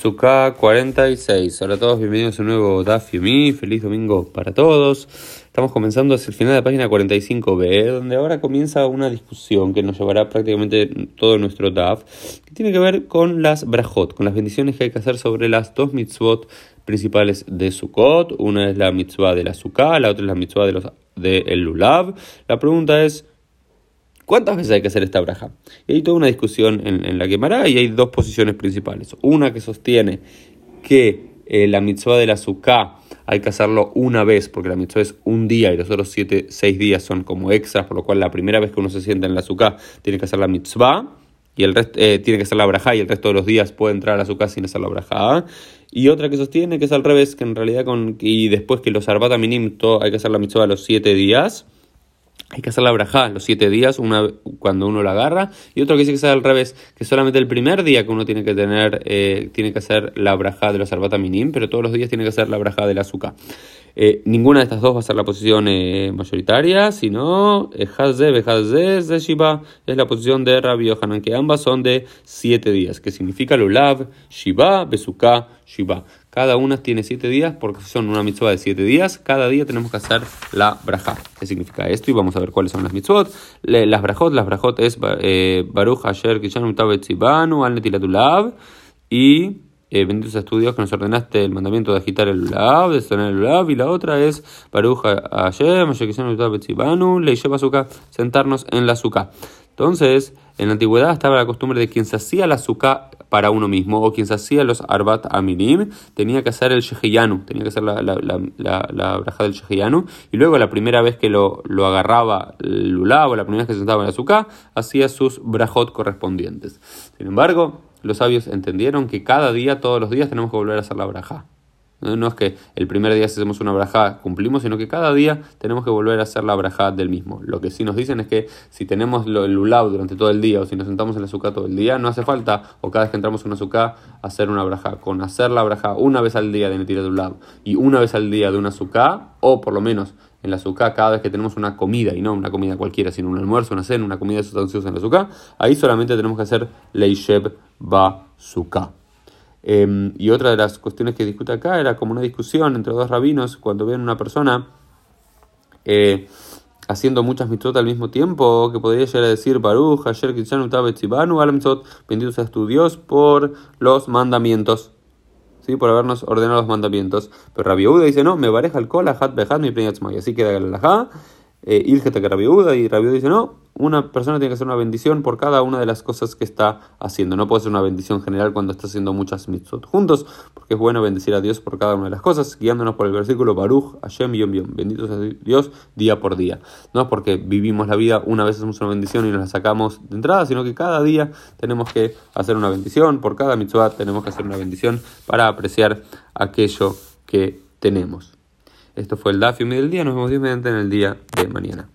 Sukkah 46. Hola a todos, bienvenidos a un nuevo Daf Yomi. Feliz domingo para todos. Estamos comenzando hacia el final de la página 45b, donde ahora comienza una discusión que nos llevará prácticamente todo nuestro Daf, que tiene que ver con las brajot, con las bendiciones que hay que hacer sobre las dos mitzvot principales de Sukkot. Una es la mitzvah de la Sukkah, la otra es la mitzvah de los de el Lulav. La pregunta es ¿Cuántas veces hay que hacer esta braja? Y hay toda una discusión en, la quemará y hay dos posiciones principales. Una que sostiene que eh, la mitzvah de la suká hay que hacerlo una vez, porque la mitzvah es un día y los otros siete, seis días son como extras, por lo cual la primera vez que uno se sienta en la suká tiene que hacer la mitzvah y el resto eh, tiene que hacer la braja y el resto de los días puede entrar a la suká sin hacer la braja. Y otra que sostiene que es al revés, que en realidad con y después que los arbata minim hay que hacer la mitzvah los siete días hay que hacer la braja los siete días una, cuando uno la agarra y otro que dice que sea al revés que solamente el primer día que uno tiene que tener eh, tiene que hacer la braja de los arbata minim pero todos los días tiene que hacer la braja del azúcar. Eh, ninguna de estas dos va a ser la posición eh, mayoritaria sino Shiva es la posición de Rabbi Yohanan que ambas son de siete días que significa Lulav Shiva Besuka Shiva cada una tiene siete días porque son una mitzvah de siete días. Cada día tenemos que hacer la braja. ¿Qué significa esto? Y vamos a ver cuáles son las mitzvot. Las brajot, las brajot es eh, Baruch Asher Kishan Tzibanu Al Netilatulav y eh, benditos estudios que nos ordenaste el mandamiento de agitar el lulav, de sonar el lulav, y la otra es Baruch Hashem, sentarnos en la azúcar. Entonces, en la antigüedad estaba la costumbre de quien se hacía la azúcar para uno mismo o quien se hacía los arbat aminim tenía que hacer el shehiyanu, tenía que hacer la, la, la, la, braja del shehiyanu y luego la primera vez que lo, lo agarraba el o la primera vez que se sentaba en la azúcar hacía sus brajot correspondientes. Sin embargo, los sabios entendieron que cada día, todos los días, tenemos que volver a hacer la braja. No es que el primer día hacemos una braja cumplimos, sino que cada día tenemos que volver a hacer la braja del mismo. Lo que sí nos dicen es que si tenemos el lulav durante todo el día o si nos sentamos en la azúcar todo el día, no hace falta, o cada vez que entramos en una azúcar, hacer una braja. Con hacer la braja una vez al día de Netira lulav y una vez al día de una azúcar, o por lo menos en la azúcar cada vez que tenemos una comida, y no una comida cualquiera, sino un almuerzo, una cena, una comida sustanciosa en la azúcar, ahí solamente tenemos que hacer leisheb ba sukkah. Em, y otra de las cuestiones que discute acá era como una discusión entre dos rabinos cuando ven una persona eh, haciendo muchas mitzvot al mismo tiempo, que podría llegar a decir Baruch, Asher bendito seas tu Dios por los mandamientos. ¿Sí? Por habernos ordenado los mandamientos. Pero Rabbi Uda dice, no, me bareja el cola, hat behad mi Así queda laja. Eh, Ilgeta que Rabbi Uda, y Rabbi Uda dice, no, una persona tiene que hacer una bendición por cada una de las cosas que está haciendo. No puede ser una bendición general cuando está haciendo muchas mitzvot juntos, porque es bueno bendecir a Dios por cada una de las cosas, guiándonos por el versículo Baruch, Hashem, Yom Yom. Bendito sea Dios día por día. No es porque vivimos la vida, una vez hacemos una bendición y nos la sacamos de entrada, sino que cada día tenemos que hacer una bendición, por cada mitzvah tenemos que hacer una bendición para apreciar aquello que tenemos. Esto fue el Dafium del día, nos vemos Dios mediante en el día de mañana.